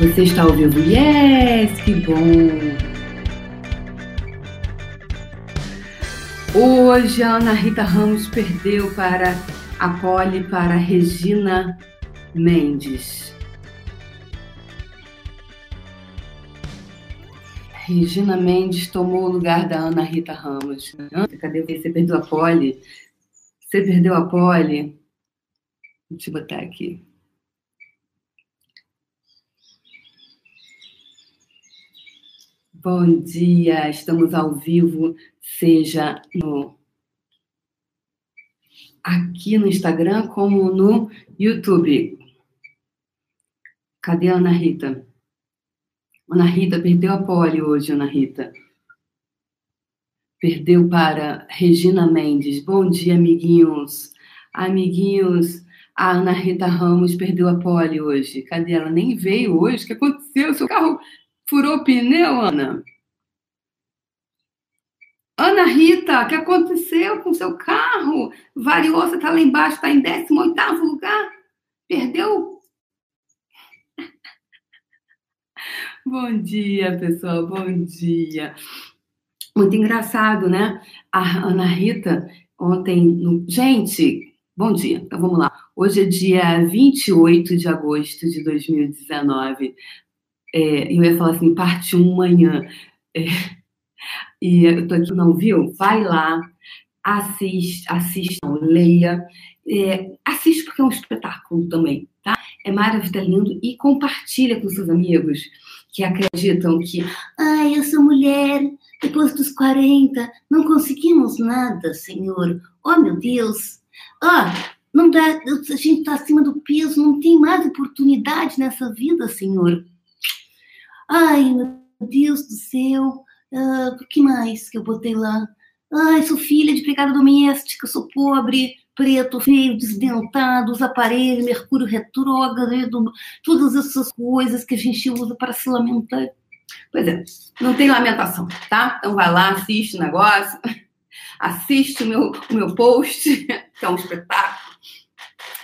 Você está vivo? Yes, que bom! Hoje a Ana Rita Ramos perdeu para a Poli, para a Regina Mendes. Regina Mendes tomou o lugar da Ana Rita Ramos. Cadê você? Você perdeu a Poli? Você perdeu a Poli? Deixa eu botar aqui. Bom dia, estamos ao vivo, seja no aqui no Instagram como no YouTube. Cadê a Ana Rita? Ana Rita perdeu a pole hoje, Ana Rita. Perdeu para Regina Mendes. Bom dia, amiguinhos. Amiguinhos, a Ana Rita Ramos perdeu a pole hoje. Cadê ela? Nem veio hoje. O que aconteceu? Seu carro furou pneu, Ana? Ana Rita, o que aconteceu com seu carro? Variou, você está lá embaixo, está em 18 lugar? Perdeu? bom dia, pessoal, bom dia. Muito engraçado, né? A Ana Rita, ontem. No... Gente, bom dia, então vamos lá. Hoje é dia 28 de agosto de 2019. É, eu ia falar assim, parte 1 manhã. É, e eu tô aqui, não viu? Vai lá, assiste, assista, leia. É, assiste porque é um espetáculo também, tá? É maravilhoso, é lindo. E compartilha com seus amigos que acreditam que, ah, eu sou mulher, depois dos 40, não conseguimos nada, Senhor. Oh, meu Deus. Ah, não dá, a gente está acima do peso, não tem mais oportunidade nessa vida, Senhor. Ai, meu Deus do céu, ah, o que mais que eu botei lá? Ai, sou filha de empregada doméstica, sou pobre, preto, feio, desdentado, os aparelhos, mercúrio retrógrado, todas essas coisas que a gente usa para se lamentar. Pois é, não tem lamentação, tá? Então vai lá, assiste o negócio, assiste o meu, o meu post, que é um espetáculo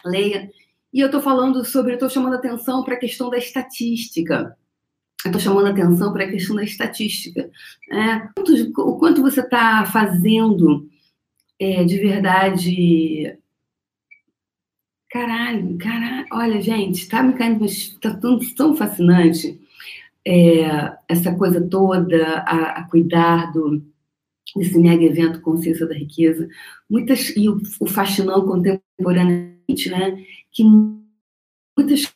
leia. E eu estou falando sobre, estou chamando atenção para a questão da estatística. Estou chamando atenção para a questão da estatística. É, o quanto você está fazendo é, de verdade. Caralho, caralho. Olha, gente, está me caindo, está tão, tão fascinante é, essa coisa toda, a, a cuidar do, desse mega evento Consciência da Riqueza. Muitas, e o, o faxinão contemporâneo né? Que muitas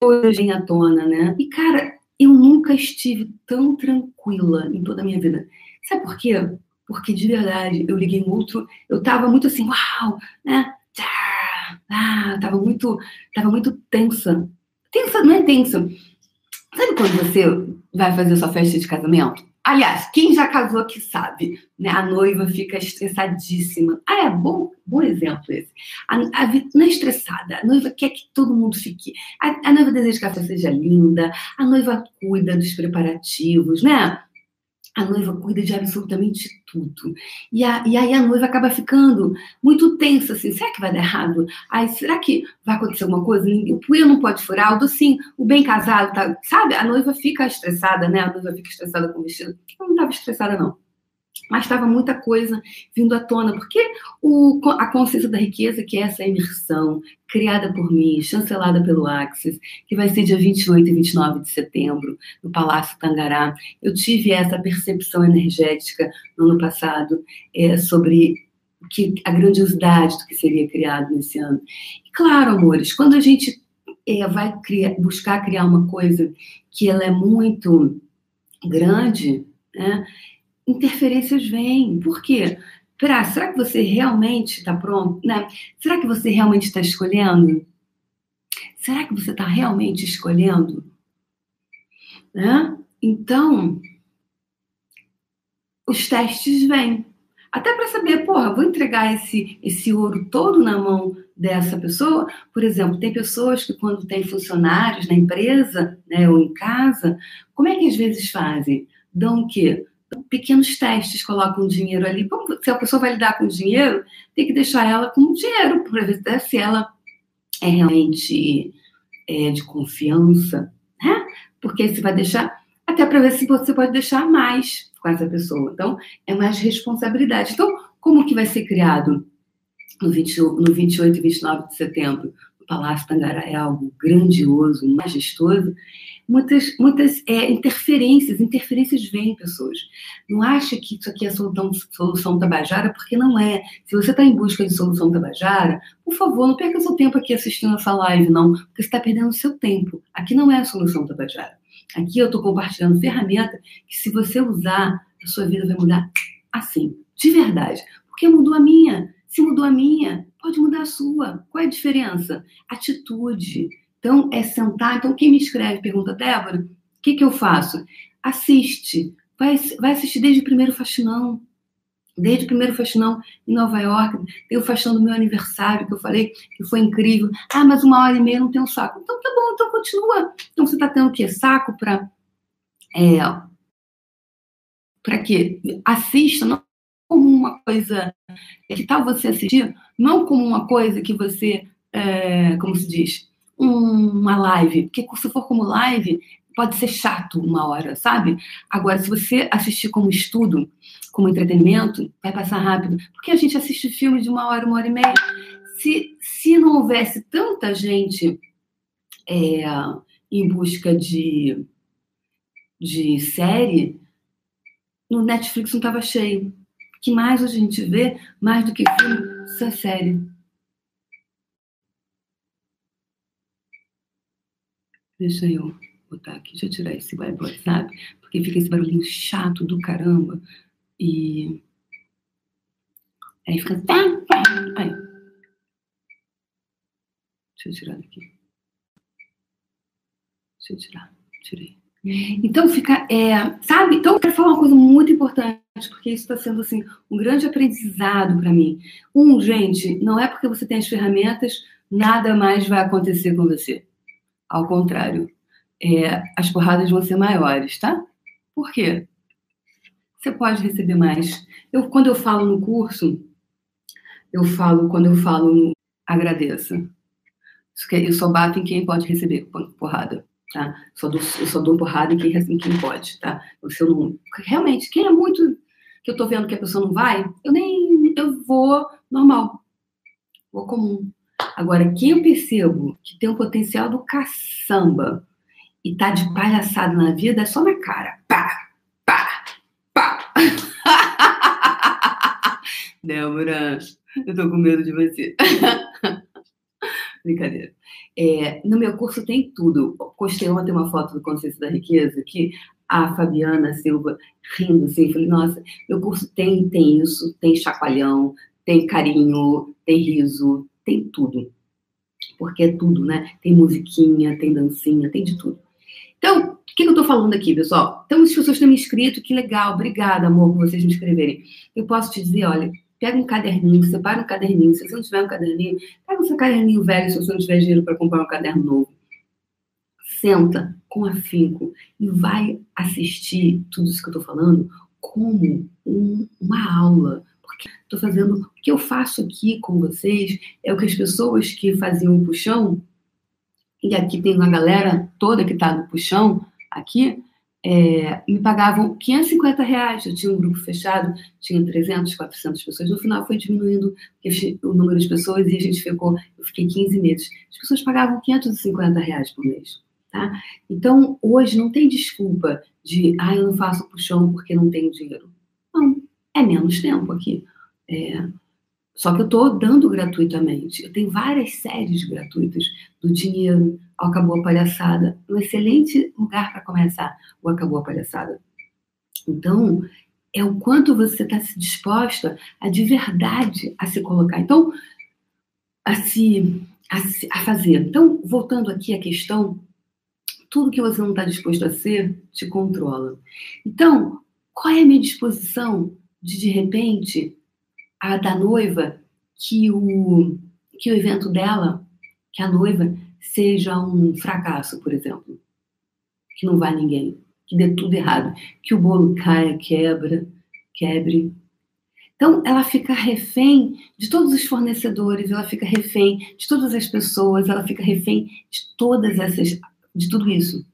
coisas vêm à tona, né? E, cara, eu nunca estive tão tranquila em toda a minha vida. Sabe por quê? Porque, de verdade, eu liguei outro... Eu tava muito assim, uau, né? Ah, tava muito, tava muito tensa. Tensa, não é tensa. Sabe quando você vai fazer sua festa de casamento? Aliás, quem já casou aqui sabe, né? A noiva fica estressadíssima. Ah, é bom, bom exemplo esse. A, a, não é estressada, a noiva quer que todo mundo fique. A, a noiva deseja que a festa seja linda, a noiva cuida dos preparativos, né? A noiva cuida de absolutamente tudo. E, a, e, aí a noiva acaba ficando muito tensa, assim, será que vai dar errado? Ai, será que vai acontecer alguma coisa? O puia não pode furar, o docinho, o bem casado, tá, sabe? A noiva fica estressada, né? A noiva fica estressada com o vestido. Eu não estava estressada, não mas estava muita coisa vindo à tona, porque o, a consciência da riqueza, que é essa imersão criada por mim, chancelada pelo Axis, que vai ser dia 28 e 29 de setembro, no Palácio Tangará, eu tive essa percepção energética no ano passado é, sobre que, a grandiosidade do que seria criado nesse ano. E claro, amores, quando a gente é, vai criar, buscar criar uma coisa que ela é muito grande, né? Interferências vêm. Por quê? Pra, será que você realmente está pronto? Né? Será que você realmente está escolhendo? Será que você está realmente escolhendo? Né? Então, os testes vêm. Até para saber, porra, vou entregar esse, esse ouro todo na mão dessa pessoa. Por exemplo, tem pessoas que quando tem funcionários na empresa, né, ou em casa, como é que às vezes fazem? Dão o quê? Pequenos testes, colocam dinheiro ali. se a pessoa vai lidar com dinheiro, tem que deixar ela com dinheiro para ver se ela é realmente é, de confiança, né? Porque você vai deixar, até para ver se você pode deixar mais com essa pessoa. Então, é mais responsabilidade. Então, como que vai ser criado no, 20, no 28 e 29 de setembro? O Palácio Tangará é algo grandioso, majestoso, muitas, muitas é, interferências, interferências vêm, pessoas. Não acha que isso aqui é solução, solução tabajara, porque não é. Se você está em busca de solução tabajara, por favor, não perca seu tempo aqui assistindo essa live, não, porque você está perdendo seu tempo. Aqui não é a solução tabajara. Aqui eu estou compartilhando ferramenta que, se você usar, a sua vida vai mudar assim, de verdade. Porque mudou a minha. Se mudou a minha, pode mudar a sua. Qual é a diferença? Atitude então, é sentar. Então, quem me escreve, pergunta, Débora, o que, que eu faço? Assiste. Vai, vai assistir desde o primeiro faxinão. Desde o primeiro faxinão em Nova York. Tem o faxinão do meu aniversário, que eu falei que foi incrível. Ah, mas uma hora e meia não tem um saco. Então, tá bom, então continua. Então, você está tendo o quê? Saco para. É, para quê? Assista, não como uma coisa. Que tal você assistir? Não como uma coisa que você. É, como se diz? Uma live, porque se for como live, pode ser chato uma hora, sabe? Agora, se você assistir como estudo, como entretenimento, vai passar rápido. Porque a gente assiste filme de uma hora, uma hora e meia. Se, se não houvesse tanta gente é, em busca de, de série, no Netflix não estava cheio. que mais a gente vê, mais do que filme, isso série. Deixa eu botar aqui, deixa eu tirar esse WhatsApp, porque fica esse barulhinho chato do caramba. E. Aí fica. Aí. Deixa eu tirar daqui. Deixa eu tirar. Tirei. Então fica, é, sabe? Então eu quero falar uma coisa muito importante, porque isso está sendo assim um grande aprendizado para mim. Um, gente, não é porque você tem as ferramentas nada mais vai acontecer com você. Ao contrário, é, as porradas vão ser maiores, tá? Por quê? Você pode receber mais. Eu, quando eu falo no curso, eu falo, quando eu falo agradeça. Eu só bato em quem pode receber porrada, tá? Só dou, eu só dou porrada em quem, em quem pode, tá? Se eu não, realmente, quem é muito que eu tô vendo que a pessoa não vai, eu nem eu vou normal, vou comum. Agora, quem eu percebo que tem um potencial do caçamba e tá de palhaçada na vida é só na cara. Pá, pá, pá. Débora, eu tô com medo de você. Brincadeira. É, no meu curso tem tudo. Postei ontem uma foto do Consciência da Riqueza que a Fabiana Silva rindo assim, falei, nossa, meu curso tem, tem isso, tem chacoalhão, tem carinho, tem riso, tem tudo. Porque é tudo, né? Tem musiquinha, tem dancinha, tem de tudo. Então, o que, eu estou falando aqui, pessoal? Então, as pessoas têm me inscrito, que legal, obrigada, amor, por vocês me inscreverem. Eu posso te dizer, olha, pega um caderninho, separa um caderninho. Se você não tiver um caderninho, pega o seu caderninho velho, se você não tiver dinheiro para comprar um caderno novo. Senta com afinco e vai assistir tudo isso que eu estou falando como um, uma aula estou fazendo. O que eu faço aqui com vocês é o que as pessoas que faziam o puxão, e aqui tem uma galera toda que está no puxão, aqui, é, me pagavam 550 reais. Eu tinha um grupo fechado, tinha 300, 400 pessoas. No final foi diminuindo o número de pessoas e a gente ficou, eu fiquei 15 meses. As pessoas pagavam 550 reais por mês. Tá? Então, hoje não tem desculpa de, ah, eu não faço puxão porque não tenho dinheiro. É menos tempo aqui. É, só que eu estou dando gratuitamente. Eu tenho várias séries gratuitas do dinheiro ao Acabou a Palhaçada. Um excelente lugar para começar o Acabou a Palhaçada. Então, é o quanto você está se disposta a de verdade a se colocar. Então, a se, a se a fazer. Então, voltando aqui à questão, tudo que você não está disposto a ser te controla. Então, qual é a minha disposição de de repente a da noiva que o, que o evento dela, que a noiva, seja um fracasso, por exemplo. Que não vá ninguém. Que dê tudo errado. Que o bolo caia, quebra, quebre. Então, ela fica refém de todos os fornecedores, ela fica refém de todas as pessoas, ela fica refém de todas essas, de tudo isso.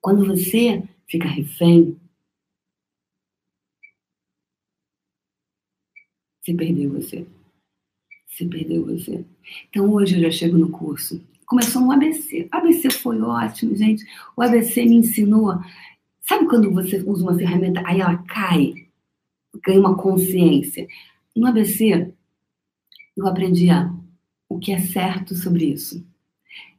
Quando você fica refém, você perdeu você. Você perdeu você. Então, hoje eu já chego no curso. Começou um ABC. O ABC foi ótimo, gente. O ABC me ensinou. Sabe quando você usa uma ferramenta, aí ela cai? ganho uma consciência. No ABC, eu aprendi a, o que é certo sobre isso.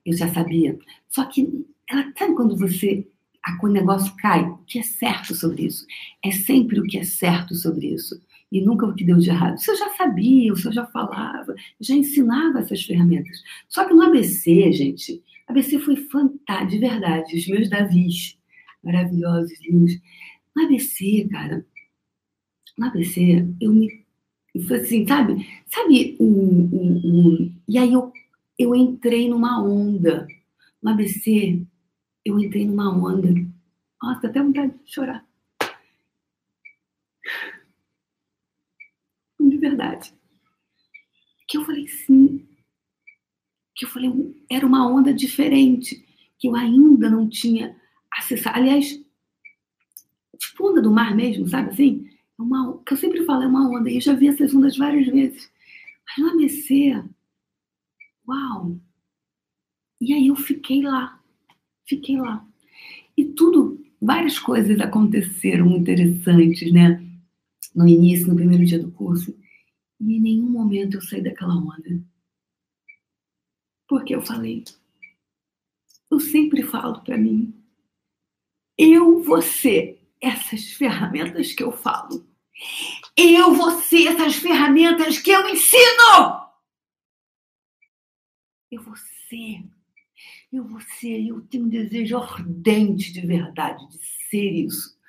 Eu já sabia. Só que, ela, sabe quando você. A, o negócio cai? O que é certo sobre isso? É sempre o que é certo sobre isso. E nunca o que deu de errado. Isso eu já sabia, isso eu já falava, eu já ensinava essas ferramentas. Só que no ABC, gente, ABC foi fantástico, de verdade. Os meus Davis, maravilhosos, lindos. No ABC, cara, no ABC, eu me. Foi assim, sabe? Sabe, um, um, um, e aí eu, eu entrei numa onda. No ABC, eu entrei numa onda. Nossa, até vontade de chorar. De verdade. Que eu falei sim. Que eu falei, era uma onda diferente. Que eu ainda não tinha acessado. Aliás, tipo onda do mar mesmo, sabe assim? uma, que eu sempre falo, é uma onda, e eu já vi essas ondas várias vezes. Mas no ABC, uau! E aí eu fiquei lá, fiquei lá. E tudo, várias coisas aconteceram interessantes, né? No início, no primeiro dia do curso. E em nenhum momento eu saí daquela onda. Porque eu falei, eu sempre falo para mim, eu, você, essas ferramentas que eu falo, eu ser essas ferramentas que eu ensino. Eu ser. Eu ser. Eu tenho um desejo ardente de verdade de ser isso.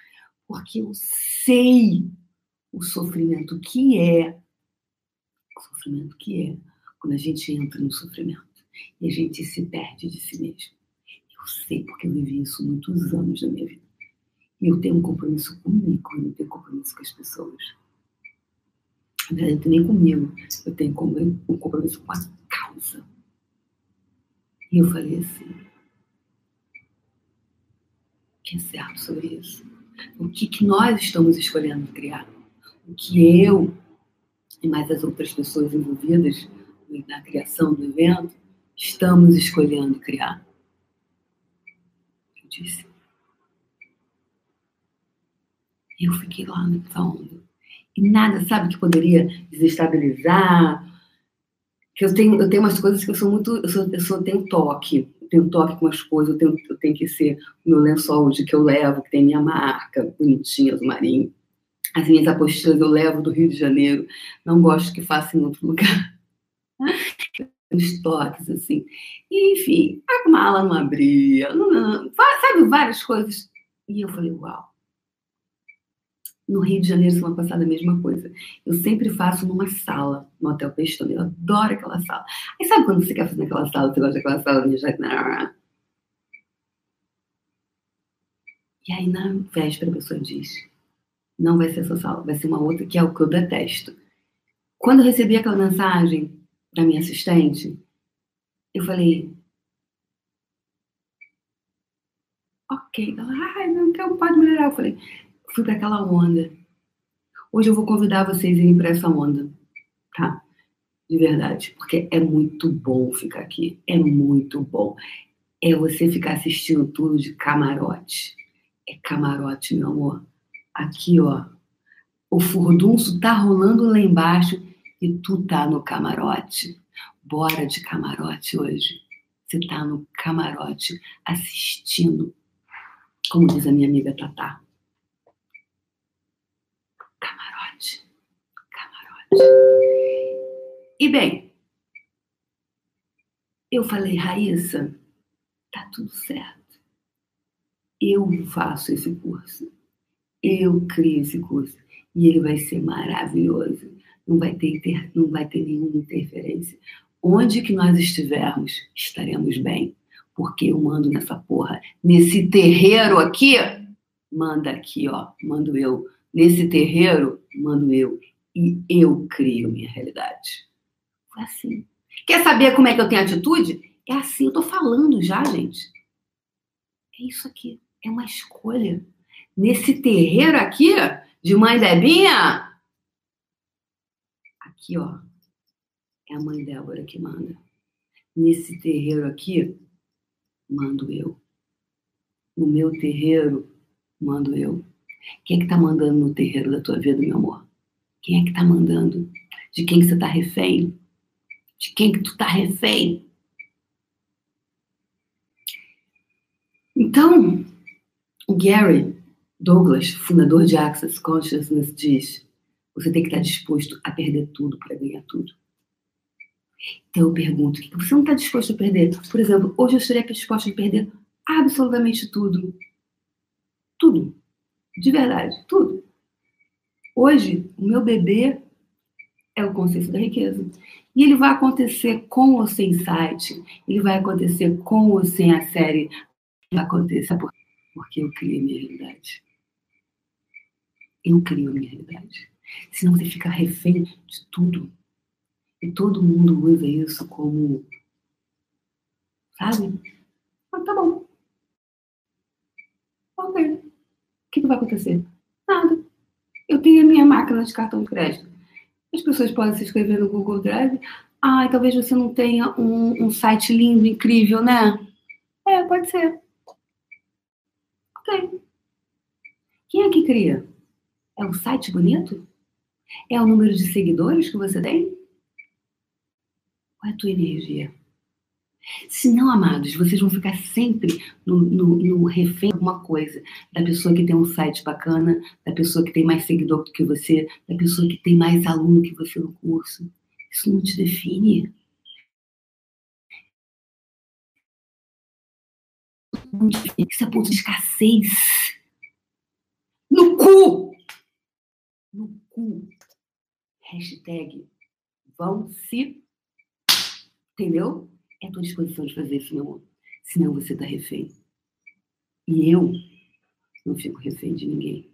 Porque eu sei o sofrimento que é. O sofrimento que é quando a gente entra no sofrimento e a gente se perde de si mesmo. Eu sei porque eu vivi isso muitos anos da minha vida. E eu tenho um compromisso comigo, eu não tenho compromisso com as pessoas. Na verdade, nem comigo, eu tenho um compromisso com a causa. E eu falei assim: que é certo sobre isso? O que, que nós estamos escolhendo criar? O que eu e mais as outras pessoas envolvidas na criação do evento estamos escolhendo criar? Eu disse: eu fiquei lá nessa onda. E nada, sabe, que poderia desestabilizar. Que eu tenho, eu tenho umas coisas que eu sou muito. Eu, sou, eu sou, tenho toque. Eu tenho toque com as coisas. Eu tenho, eu tenho que ser o meu lençol de que eu levo, que tem minha marca, bonitinha, azul marinho. As minhas apostilas eu levo do Rio de Janeiro. Não gosto que faça em outro lugar. Os toques, assim. E, enfim, a mala não abria. Não, não, sabe, várias coisas. E eu falei, uau no Rio de Janeiro, semana passada, a mesma coisa. Eu sempre faço numa sala, no Hotel Pestone. Eu adoro aquela sala. Aí sabe quando você quer fazer naquela sala, você gosta daquela sala? Já... E aí, na véspera, a pessoa diz: não vai ser sala, vai ser uma outra, que é o que eu detesto. Quando eu recebi aquela mensagem da minha assistente, eu falei: ok. Ela, ai, não, não pode melhorar. Eu falei: fui para aquela onda. Hoje eu vou convidar vocês a irem para essa onda, tá? De verdade, porque é muito bom ficar aqui. É muito bom. É você ficar assistindo tudo de camarote. É camarote, meu amor. Aqui, ó. O furdunço tá rolando lá embaixo e tu tá no camarote. Bora de camarote hoje. Você tá no camarote assistindo, como diz a minha amiga Tatá, E bem, eu falei, Raíssa, tá tudo certo. Eu faço esse curso. Eu crio esse curso. E ele vai ser maravilhoso. Não vai ter, não vai ter nenhuma interferência. Onde que nós estivermos, estaremos bem. Porque eu mando nessa porra. Nesse terreiro aqui, manda aqui, ó. Mando eu. Nesse terreiro, mando eu e eu crio minha realidade. Foi assim. Quer saber como é que eu tenho atitude? É assim, eu tô falando já, gente. É isso aqui. É uma escolha. Nesse terreiro aqui, de mãe Debinha, aqui, ó, é a mãe Débora que manda. Nesse terreiro aqui, mando eu. No meu terreiro, mando eu. Quem é que tá mandando no terreiro da tua vida, meu amor? Quem é que tá mandando? De quem que você tá refém? De quem que tu tá refém? Então, o Gary Douglas, fundador de Access Consciousness, diz: você tem que estar disposto a perder tudo para ganhar tudo. Então eu pergunto: o que você não está disposto a perder? Por exemplo, hoje eu estaria disposto a perder absolutamente tudo. Tudo. De verdade, tudo. Hoje, o meu bebê é o conceito da riqueza. E ele vai acontecer com ou sem site, ele vai acontecer com ou sem a série, vai acontecer porque eu criei minha realidade. Eu crio minha realidade. Senão você fica refém de tudo. E todo mundo usa isso como. Sabe? Ah, tá bom. Ok. O que, que vai acontecer? Nada. Eu tenho a minha máquina de cartão de crédito. As pessoas podem se inscrever no Google Drive. Ah, talvez você não tenha um, um site lindo, incrível, né? É, pode ser. Ok. Quem é que cria? É um site bonito? É o número de seguidores que você tem? Qual é a tua energia? Se não, amados, vocês vão ficar sempre no, no, no, refém de alguma coisa. Da pessoa que tem um site bacana, da pessoa que tem mais seguidor do que você, da pessoa que tem mais aluno que você no curso. Isso não te define. Isso é ponto de escassez. No cu! No cu. Hashtag vão se. Entendeu? É a tua disposição de fazer isso, meu amor. Senão você tá refém. E eu não fico refém de ninguém.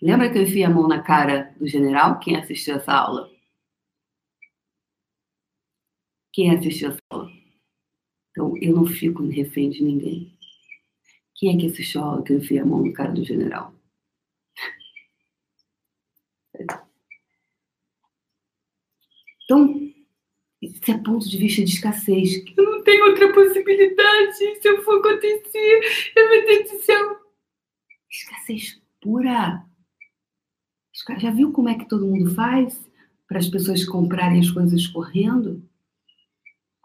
Lembra que eu enfiei a mão na cara do general? Quem assistiu essa aula? Quem assistiu essa aula? Então, eu não fico refém de ninguém. Quem é que assistiu a aula que eu enfiei a mão na cara do general? Então, isso é ponto de vista de escassez. Eu não tenho outra possibilidade. Se eu for acontecer, eu meu Deus do céu. Escassez pura. Já viu como é que todo mundo faz para as pessoas comprarem as coisas correndo?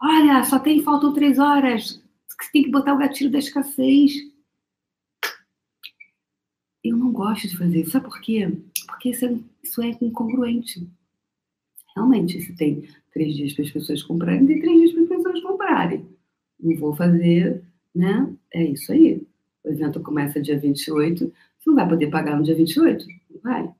Olha, só tem, faltam três horas. Você tem que botar o gatilho da escassez. Eu não gosto de fazer isso. Sabe por quê? Porque isso é, isso é incongruente. Realmente, se tem três dias para as pessoas comprarem, tem três dias para as pessoas comprarem. Não vou fazer, né? É isso aí. O evento começa dia 28, você não vai poder pagar no dia 28? Não vai.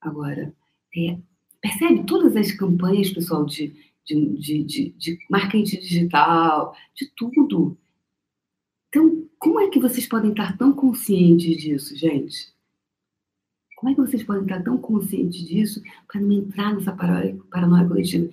Agora, é, percebe todas as campanhas, pessoal, de, de, de, de, de marketing digital, de tudo. Então, como é que vocês podem estar tão conscientes disso, gente? Como é que vocês podem estar tão conscientes disso para não entrar nessa paranoia coletiva?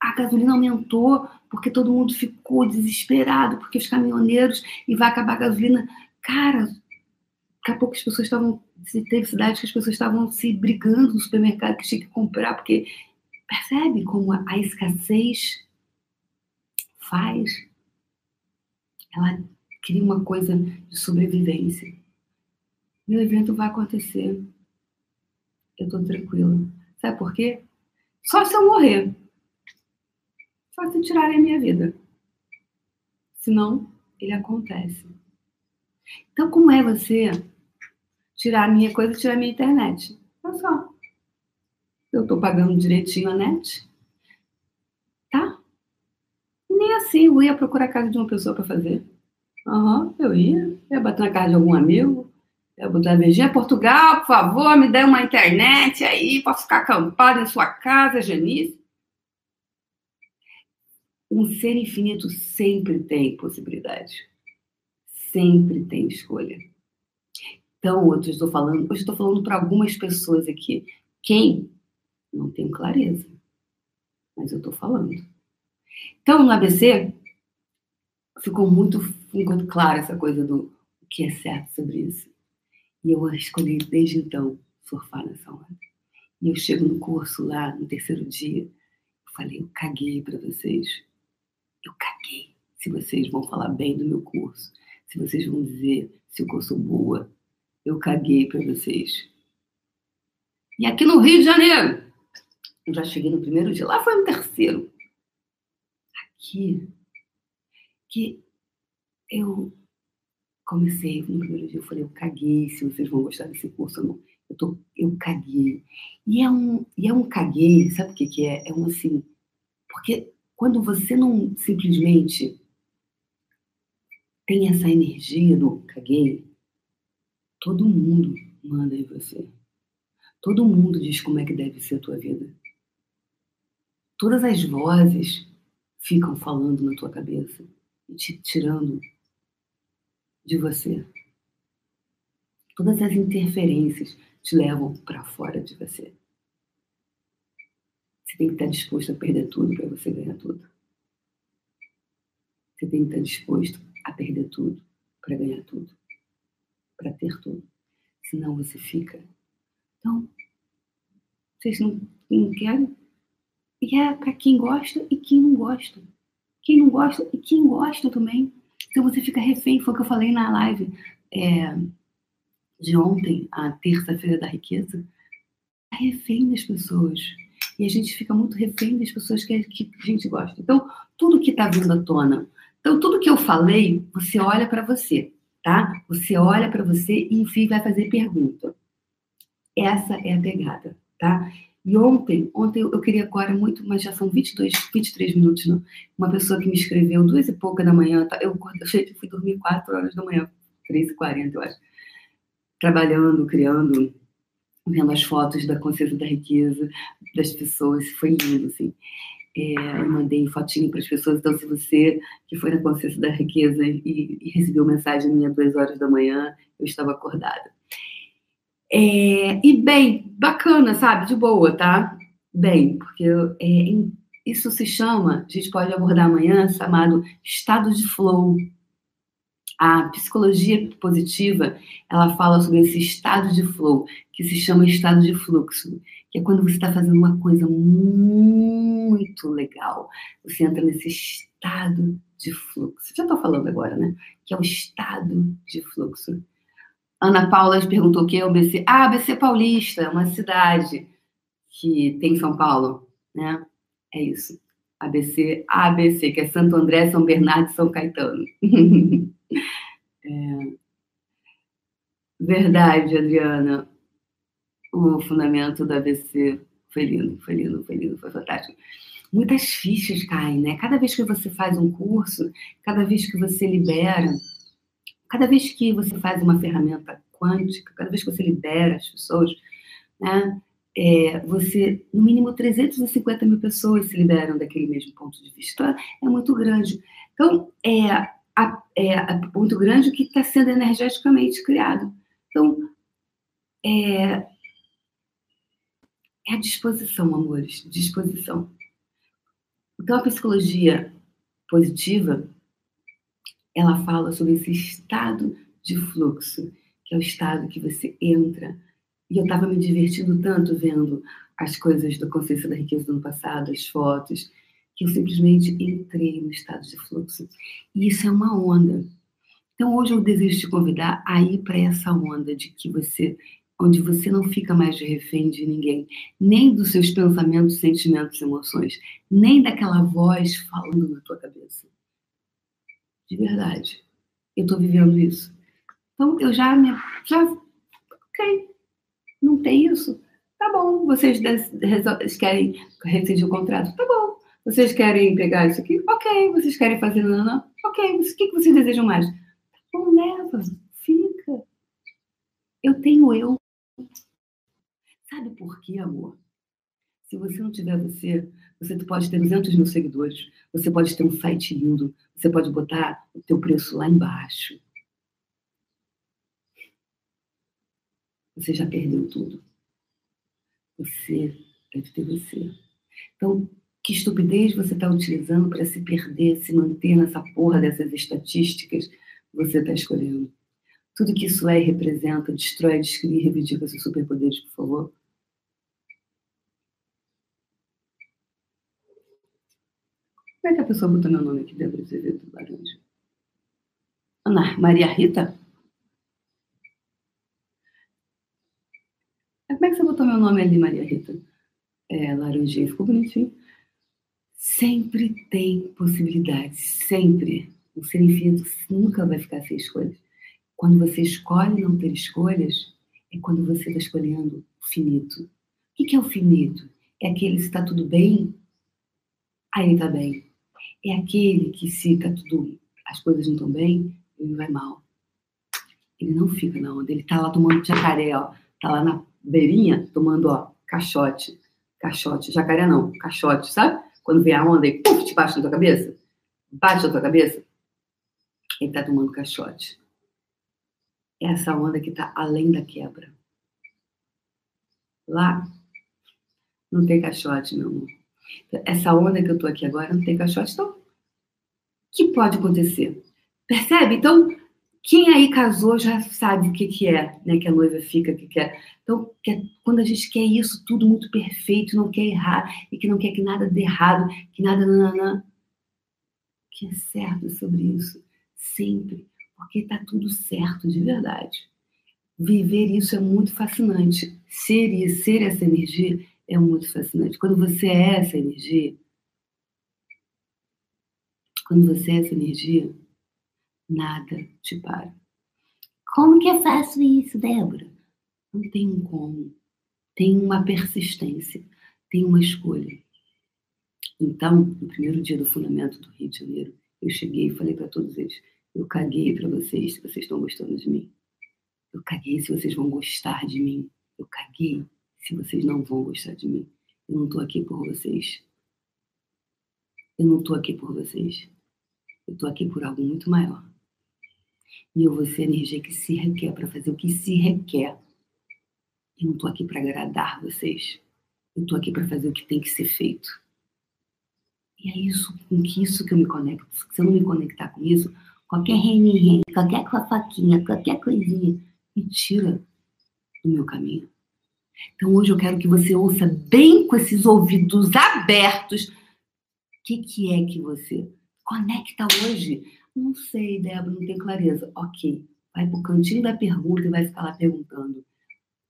A gasolina aumentou porque todo mundo ficou desesperado, porque os caminhoneiros e vai acabar a gasolina. Cara, daqui a pouco as pessoas estavam. Teve cidades que as pessoas estavam se brigando no supermercado que tinha que comprar, porque percebe como a escassez faz? Ela cria uma coisa de sobrevivência. Meu evento vai acontecer. Eu tô tranquila. Sabe por quê? Só se eu morrer. Só se tirarem a minha vida. Senão, ele acontece. Então, como é você tirar a minha coisa e tirar a minha internet? Olha só. Eu tô pagando direitinho a net. Tá? Nem assim eu ia procurar a casa de uma pessoa para fazer. Aham, uhum, eu ia. Ia bater na casa de algum amigo. Eu botar Virgínia, Portugal, por favor, me dê uma internet aí, posso ficar acampado em sua casa, Janice. Um ser infinito sempre tem possibilidade. Sempre tem escolha. Então, eu estou falando, hoje estou falando para algumas pessoas aqui. Quem Não tenho clareza. Mas eu estou falando. Então, no ABC, ficou muito, muito clara essa coisa do o que é certo sobre isso. E eu escolhi desde então surfar nessa onda. E eu chego no curso lá, no terceiro dia, eu falei, eu caguei para vocês. Eu caguei se vocês vão falar bem do meu curso, se vocês vão dizer se eu sou boa. Eu caguei para vocês. E aqui no Rio de Janeiro, eu já cheguei no primeiro dia, lá foi no terceiro. Aqui, que eu comecei no primeiro dia, eu falei, eu caguei se vocês vão gostar desse curso ou não. Eu, tô, eu caguei. E é um, e é um caguei, sabe o que, que é? É um assim. Porque quando você não simplesmente tem essa energia do caguei, todo mundo manda em você. Todo mundo diz como é que deve ser a tua vida. Todas as vozes ficam falando na tua cabeça e te tirando de você. Todas as interferências te levam para fora de você. Você tem que estar disposto a perder tudo para você ganhar tudo. Você tem que estar disposto a perder tudo para ganhar tudo, para ter tudo. Senão você fica. Então, vocês não, não querem? E é para quem gosta e quem não gosta. Quem não gosta e quem gosta também. Então você fica refém, foi o que eu falei na live é, de ontem, a terça-feira da riqueza. É refém das pessoas. E a gente fica muito refém das pessoas que, que a gente gosta. Então, tudo que está vindo à tona. Então, tudo que eu falei, você olha para você, tá? Você olha para você e, enfim, vai fazer pergunta. Essa é a pegada, tá? E ontem, ontem eu queria agora muito, mas já são 22, 23 minutos, não? Uma pessoa que me escreveu duas e pouca da manhã, tá? eu, eu fui dormir quatro horas da manhã, três e quarenta, eu acho. Trabalhando, criando, vendo as fotos da consciência da riqueza das pessoas, foi lindo, assim. É, eu mandei fotinho para as pessoas, então se você que foi na consciência da riqueza e, e recebeu mensagem minha duas horas da manhã, eu estava acordada. É, e bem, bacana, sabe? De boa, tá? Bem, porque é, isso se chama, a gente pode abordar amanhã, chamado estado de flow. A psicologia positiva, ela fala sobre esse estado de flow, que se chama estado de fluxo, que é quando você está fazendo uma coisa muito legal. Você entra nesse estado de fluxo. Já estou falando agora, né? Que é o estado de fluxo. Ana Paula perguntou o que é o ABC. Ah, ABC Paulista, uma cidade que tem em São Paulo, né? É isso. ABC, ABC, que é Santo André, São Bernardo e São Caetano. é... Verdade, Adriana. O fundamento do ABC foi lindo, foi lindo, foi lindo, foi fantástico. Muitas fichas caem, né? Cada vez que você faz um curso, cada vez que você libera, Cada vez que você faz uma ferramenta quântica, cada vez que você libera as pessoas, né, é, você, no mínimo 350 mil pessoas se liberam daquele mesmo ponto de vista. Então, é muito grande. Então, é, a, é muito grande o que está sendo energeticamente criado. Então, é, é a disposição, amores, disposição. Então, a psicologia positiva ela fala sobre esse estado de fluxo, que é o estado que você entra. E eu estava me divertindo tanto vendo as coisas da Consciência da Riqueza do ano passado, as fotos, que eu simplesmente entrei no estado de fluxo. E isso é uma onda. Então hoje eu desejo te convidar a ir para essa onda de que você onde você não fica mais de refém de ninguém, nem dos seus pensamentos, sentimentos, emoções, nem daquela voz falando na tua cabeça de verdade. Eu estou vivendo isso. Então, eu já, me, já, ok, não tem isso. Tá bom, vocês querem rescindir o contrato? Tá bom. Vocês querem pegar isso aqui? Ok. Vocês querem fazer não? Ok. O que vocês desejam mais? Tá bom, leva, fica. Eu tenho eu. Sabe por quê, amor? Se você não tiver você, você pode ter 200 mil seguidores, você pode ter um site lindo, você pode botar o teu preço lá embaixo. Você já perdeu tudo. Você Deve ter você. Então, que estupidez você está utilizando para se perder, se manter nessa porra dessas estatísticas que você está escolhendo? Tudo que isso é e representa, destrói, descreve e reivindica seus superpoderes, por favor. Como é que a pessoa botou meu nome aqui do Azevedo Laranja? Ana Maria Rita? Como é que você botou meu nome ali, Maria Rita? É, laranjinha, ficou bonitinho. Sempre tem possibilidades, sempre. O ser infinito nunca vai ficar sem escolhas. Quando você escolhe não ter escolhas, é quando você está escolhendo o finito. O que é o finito? É aquele se está tudo bem, aí está bem. É aquele que se tá tudo, as coisas não estão bem, ele vai mal. Ele não fica na onda, ele está lá tomando jacaré, ó. Tá lá na beirinha tomando, ó, caixote. Caixote. Jacaré não, caixote, sabe? Quando vem a onda e puf, te bate na tua cabeça. Bate na tua cabeça. Ele tá tomando caixote. É essa onda que tá além da quebra. Lá não tem caixote, meu amor. Essa onda que eu tô aqui agora não tem caixote, então o que pode acontecer? Percebe? Então, quem aí casou já sabe o que, que é, né? Que a noiva fica, o que, que é. Então, é, quando a gente quer isso tudo muito perfeito, não quer errar, e que não quer que nada dê errado, que nada. Nanana, que é certo sobre isso, sempre, porque está tudo certo de verdade. Viver isso é muito fascinante. Ser e ser essa energia é muito fascinante. Quando você é essa energia, quando você é essa energia, nada te para. Como que eu faço isso, Débora? Não tem um como. Tem uma persistência, tem uma escolha. Então, no primeiro dia do fundamento do Rio de Janeiro, eu cheguei e falei para todos eles: eu caguei para vocês se vocês estão gostando de mim. Eu caguei se vocês vão gostar de mim. Eu caguei se vocês não vão gostar de mim. Eu não estou aqui por vocês. Eu não estou aqui por vocês. Eu estou aqui por algo muito maior. E eu vou ser a energia que se requer para fazer o que se requer. Eu não estou aqui para agradar vocês. Eu estou aqui para fazer o que tem que ser feito. E é isso, com que isso que eu me conecto. Se eu não me conectar com isso, qualquer rene qualquer fofoquinha, qualquer coisinha, me tira do meu caminho. Então hoje eu quero que você ouça bem com esses ouvidos abertos. O que, que é que você conecta hoje não sei, Débora, não tenho clareza. Ok, vai para o cantinho da pergunta e vai ficar lá perguntando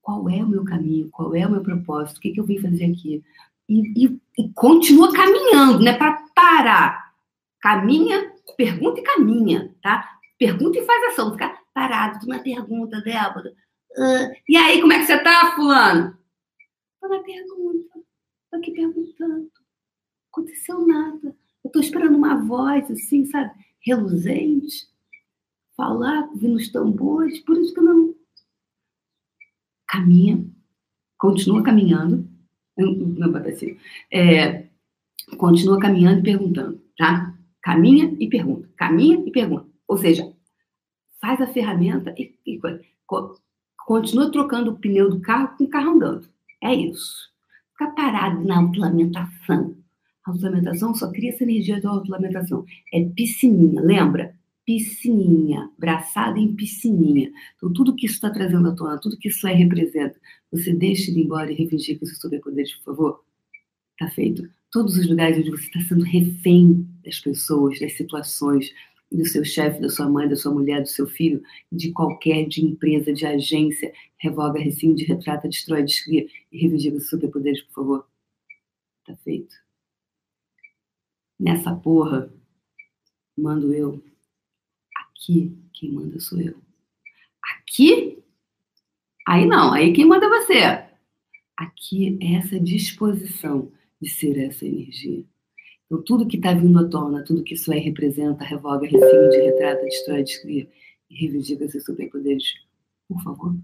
qual é o meu caminho, qual é o meu propósito, o que, que eu vim fazer aqui. E, e, e continua caminhando, não é para parar. Caminha, pergunta e caminha, tá? Pergunta e faz ação. Ficar parado na pergunta, Débora. Uh, e aí, como é que você tá, fulano? Na pergunta. Tô aqui perguntando. Aconteceu nada. Eu tô esperando uma voz, assim, sabe? reluzente, falar, vindo os tambores, por isso que eu não. Caminha, continua caminhando, não vai assim, é, continua caminhando e perguntando, tá? Caminha e pergunta, caminha e pergunta. Ou seja, faz a ferramenta e, e continua trocando o pneu do carro com o carro andando. É isso. Fica parado na autolamentação. Autolamentação só cria essa energia da autolamentação. É piscininha, lembra? Piscininha, braçada em piscininha. Então, tudo que isso está trazendo à tona, tudo que isso é representa, você deixa ele embora e reivindica seus superpoderes, por favor? Tá feito. Todos os lugares onde você está sendo refém das pessoas, das situações, do seu chefe, da sua mãe, da sua mulher, do seu filho, de qualquer de empresa, de agência, revoga, rescinde, retrata, destrói, descria e reivindica seus superpoderes, por favor. Tá feito. Nessa porra, mando eu. Aqui, quem manda sou eu. Aqui? Aí não, aí quem manda é você. Aqui é essa disposição de ser essa energia. Então, tudo que está vindo à tona, tudo que isso aí representa, revoga, rescinde, retrata, destrói, descria e reivindica seus superpoderes, por favor.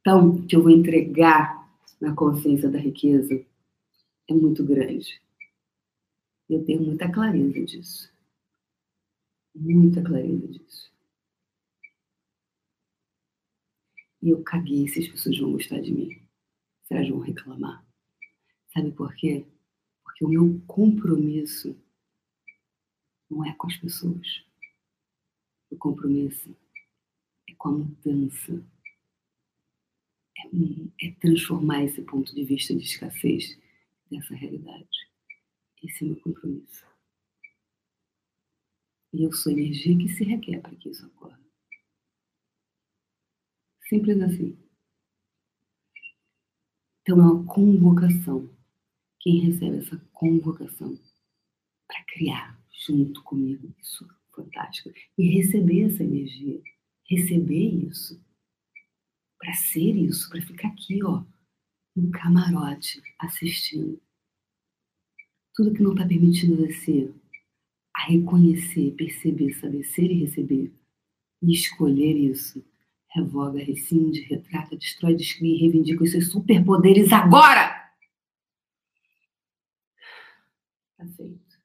Então, que eu vou entregar na consciência da riqueza é muito grande. Eu tenho muita clareza disso. Muita clareza disso. E eu caguei se as pessoas vão gostar de mim. Se elas vão reclamar. Sabe por quê? Porque o meu compromisso não é com as pessoas. O compromisso é com a mudança. É, é transformar esse ponto de vista de escassez nessa realidade. Esse é o meu compromisso. E eu sou energia que se requer para que isso ocorra. Simples assim. Então é uma convocação. Quem recebe essa convocação para criar junto comigo isso fantástico e receber essa energia, receber isso, para ser isso, para ficar aqui, ó, no camarote assistindo. Tudo que não está permitindo você a reconhecer, perceber, saber ser e receber e escolher isso. Revoga, rescinde, retrata, destrói, descreve, reivindica os seus superpoderes agora! Feito.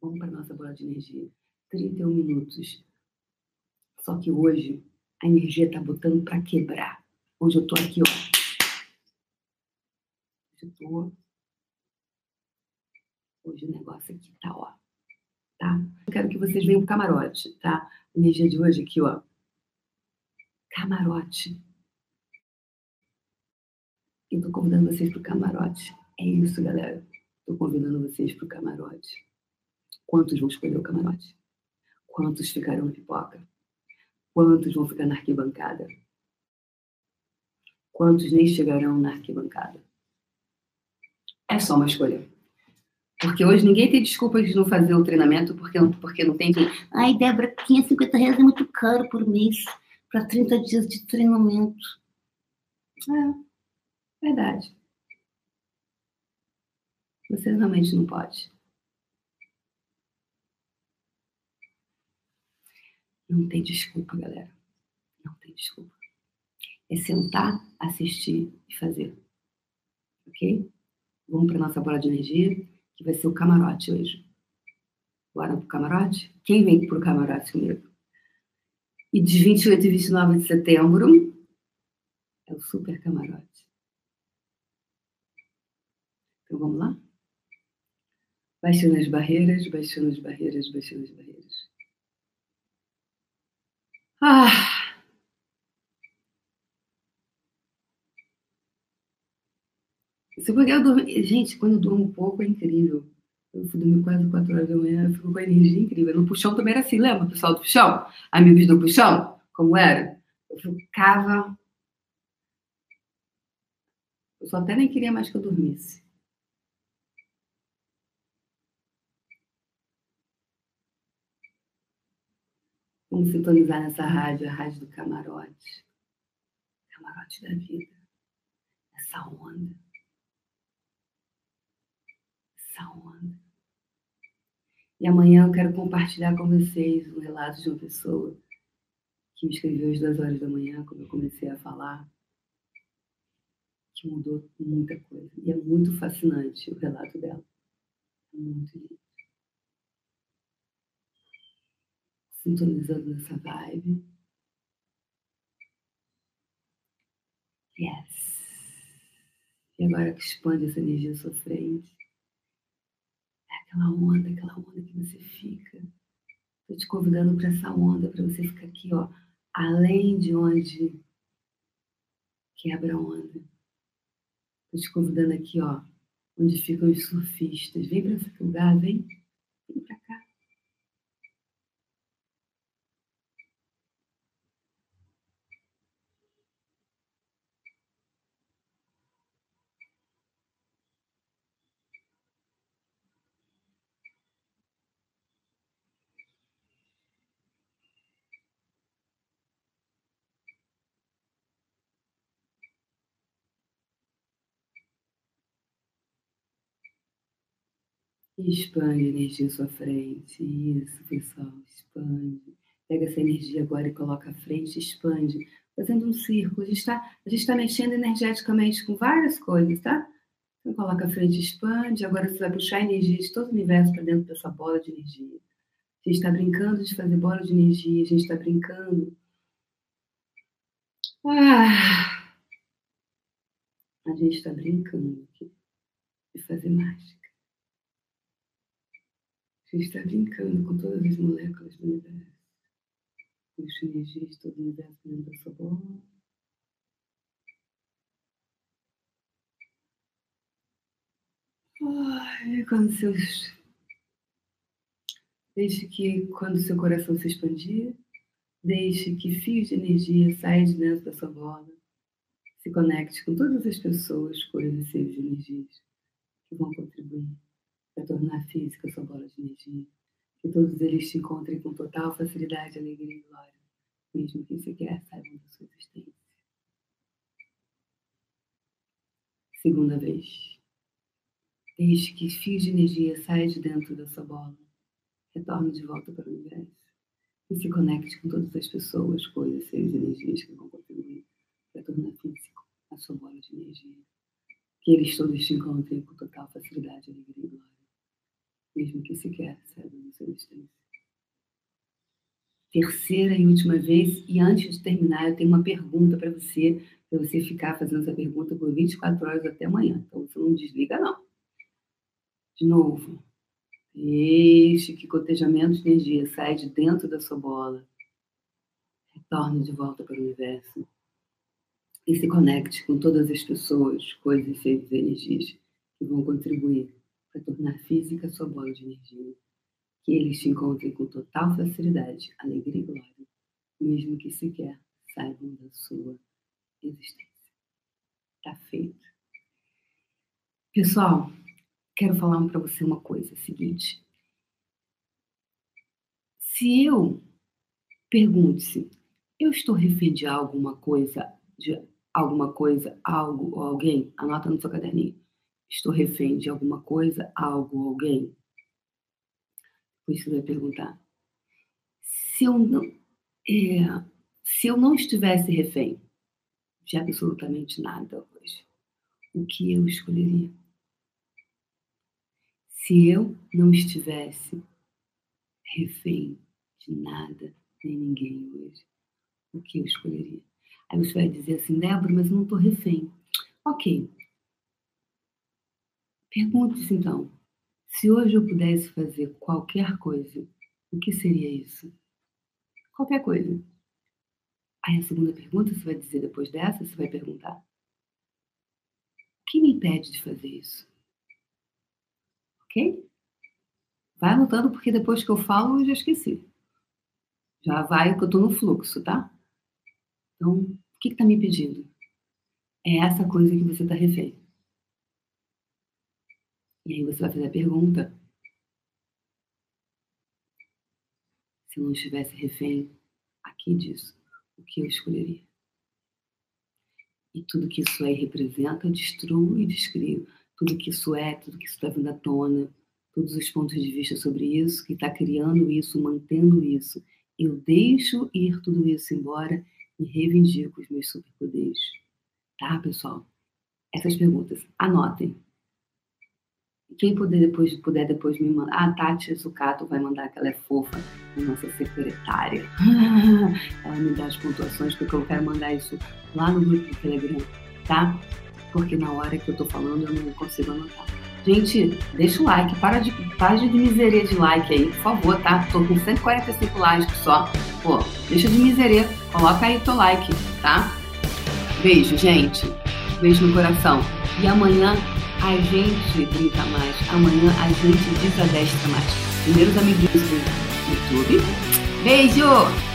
Vamos para nossa bola de energia. 31 minutos. Só que hoje a energia tá botando para quebrar. Hoje eu tô aqui, ó. Tô. Hoje o negócio aqui tá, ó tá? Eu quero que vocês venham pro camarote, tá? A energia de hoje aqui, ó. Camarote. Eu tô convidando vocês pro camarote. É isso, galera. Tô convidando vocês pro camarote. Quantos vão escolher o camarote? Quantos ficarão na pipoca? Quantos vão ficar na arquibancada? Quantos nem chegarão na arquibancada? É só uma escolha. Porque hoje ninguém tem desculpa de não fazer o treinamento porque, porque não tem que. Ai, Débora, 550 reais é muito caro por mês para 30 dias de treinamento. É, verdade. Você realmente não pode. Não tem desculpa, galera. Não tem desculpa. É sentar, assistir e fazer. Ok? Vamos para nossa bola de energia que vai ser o camarote hoje. Bora pro camarote? Quem vem pro camarote comigo? E de 28 e 29 de setembro é o super camarote. Então vamos lá? Baixando as barreiras, baixando as barreiras, baixando as barreiras. Ah! Se eu dormi... Gente, quando eu durmo pouco é incrível. Eu fui dormir quase 4 horas da manhã, eu fico com a energia incrível. No puxão também era assim, lembra, pessoal do puxão? Amigos do puxão? Como era? Eu ficava. Eu só até nem queria mais que eu dormisse. Vamos sintonizar nessa rádio, a rádio do camarote. Camarote da vida. Essa onda essa onda. E amanhã eu quero compartilhar com vocês um relato de uma pessoa que me escreveu às duas horas da manhã, quando eu comecei a falar, que mudou muita coisa. E é muito fascinante o relato dela. É muito lindo. Sintonizando nessa vibe. Yes. E agora que expande essa energia à sua frente aquela onda, aquela onda que você fica. Estou te convidando para essa onda, para você ficar aqui, ó, além de onde quebra a onda. Estou te convidando aqui, ó, onde ficam os surfistas. Vem para esse lugar, vem. Vem para cá. Expande a energia à sua frente. Isso, pessoal, expande. Pega essa energia agora e coloca à frente, expande, fazendo um círculo. A gente está tá mexendo energeticamente com várias coisas, tá? Então, coloca à frente, expande. Agora você vai puxar a energia de todo o universo para dentro dessa bola de energia. A gente está brincando de fazer bola de energia, a gente está brincando. Ah, a gente está brincando de fazer mágica. A gente está brincando com todas as moléculas do universo. Os energias de todo o universo dentro da sua bola. E quando seus. Deixe que quando seu coração se expandir, deixe que fios de energia saiam de dentro da sua bola. Se conecte com todas as pessoas, coisas, seres de energias que vão contribuir tornar física sua bola de energia. Que todos eles te encontrem com total facilidade, alegria e glória, mesmo que sequer saibam da sua existência. Segunda vez. Deixe que fios de energia saiam de dentro da sua bola. Retorne de volta para o universo. E se conecte com todas as pessoas, coisas, seres e energias que vão contribuir para tornar físico a sua bola de energia. Que eles todos te encontrem com total facilidade, alegria. Mesmo que sequer saibam da sua existência. Terceira e última vez, e antes de terminar, eu tenho uma pergunta para você, para você ficar fazendo essa pergunta por 24 horas até amanhã. Então você não desliga, não. De novo. Deixe que cotejamento de energia saia de dentro da sua bola. Retorne de volta para o universo. E se conecte com todas as pessoas, coisas, seres e energias que vão contribuir para tornar física sua bola de energia. Que eles te encontrem com total facilidade, alegria e glória, mesmo que sequer saibam da sua existência. Tá feito. Pessoal, quero falar para você uma coisa, é seguinte. Se eu pergunte-se, eu estou refém de alguma coisa, de alguma coisa, algo ou alguém, anota no seu caderninho. Estou refém de alguma coisa, algo alguém? Depois você vai perguntar. Se eu não, é, se eu não estivesse refém de absolutamente nada hoje, o que eu escolheria? Se eu não estivesse refém de nada nem ninguém hoje, o que eu escolheria? Aí você vai dizer assim, Débora, mas eu não estou refém. Ok. Pergunte-se então, se hoje eu pudesse fazer qualquer coisa, o que seria isso? Qualquer coisa. Aí a segunda pergunta você vai dizer depois dessa, você vai perguntar: o que me impede de fazer isso? Ok? Vai anotando, porque depois que eu falo, eu já esqueci. Já vai que eu estou no fluxo, tá? Então, o que está me pedindo? É essa coisa que você está refém. E aí você vai fazer a pergunta. Se eu não estivesse refém aqui disso, o que eu escolheria? E tudo que isso aí representa, eu destruo e descrio. Tudo que isso é, tudo que isso está vindo à tona, todos os pontos de vista sobre isso, que está criando isso, mantendo isso. Eu deixo ir tudo isso embora e reivindico os meus superpoderes. Tá, pessoal? Essas perguntas, anotem. Quem puder depois, puder depois me mandar. Ah, Tati Zucato vai mandar, que ela é fofa, a nossa secretária. ela me dá as pontuações, porque eu quero mandar isso lá no grupo do Telegram, tá? Porque na hora que eu tô falando eu não consigo anotar. Gente, deixa o like, para de, para de miseria de like aí, por favor, tá? Tô com 145 likes só. Pô, deixa de miseria, coloca aí teu like, tá? Beijo, gente. Beijo no coração. E amanhã a gente brinca mais. Amanhã a gente desadestra mais. Primeiros amiguinhos do YouTube. Beijo!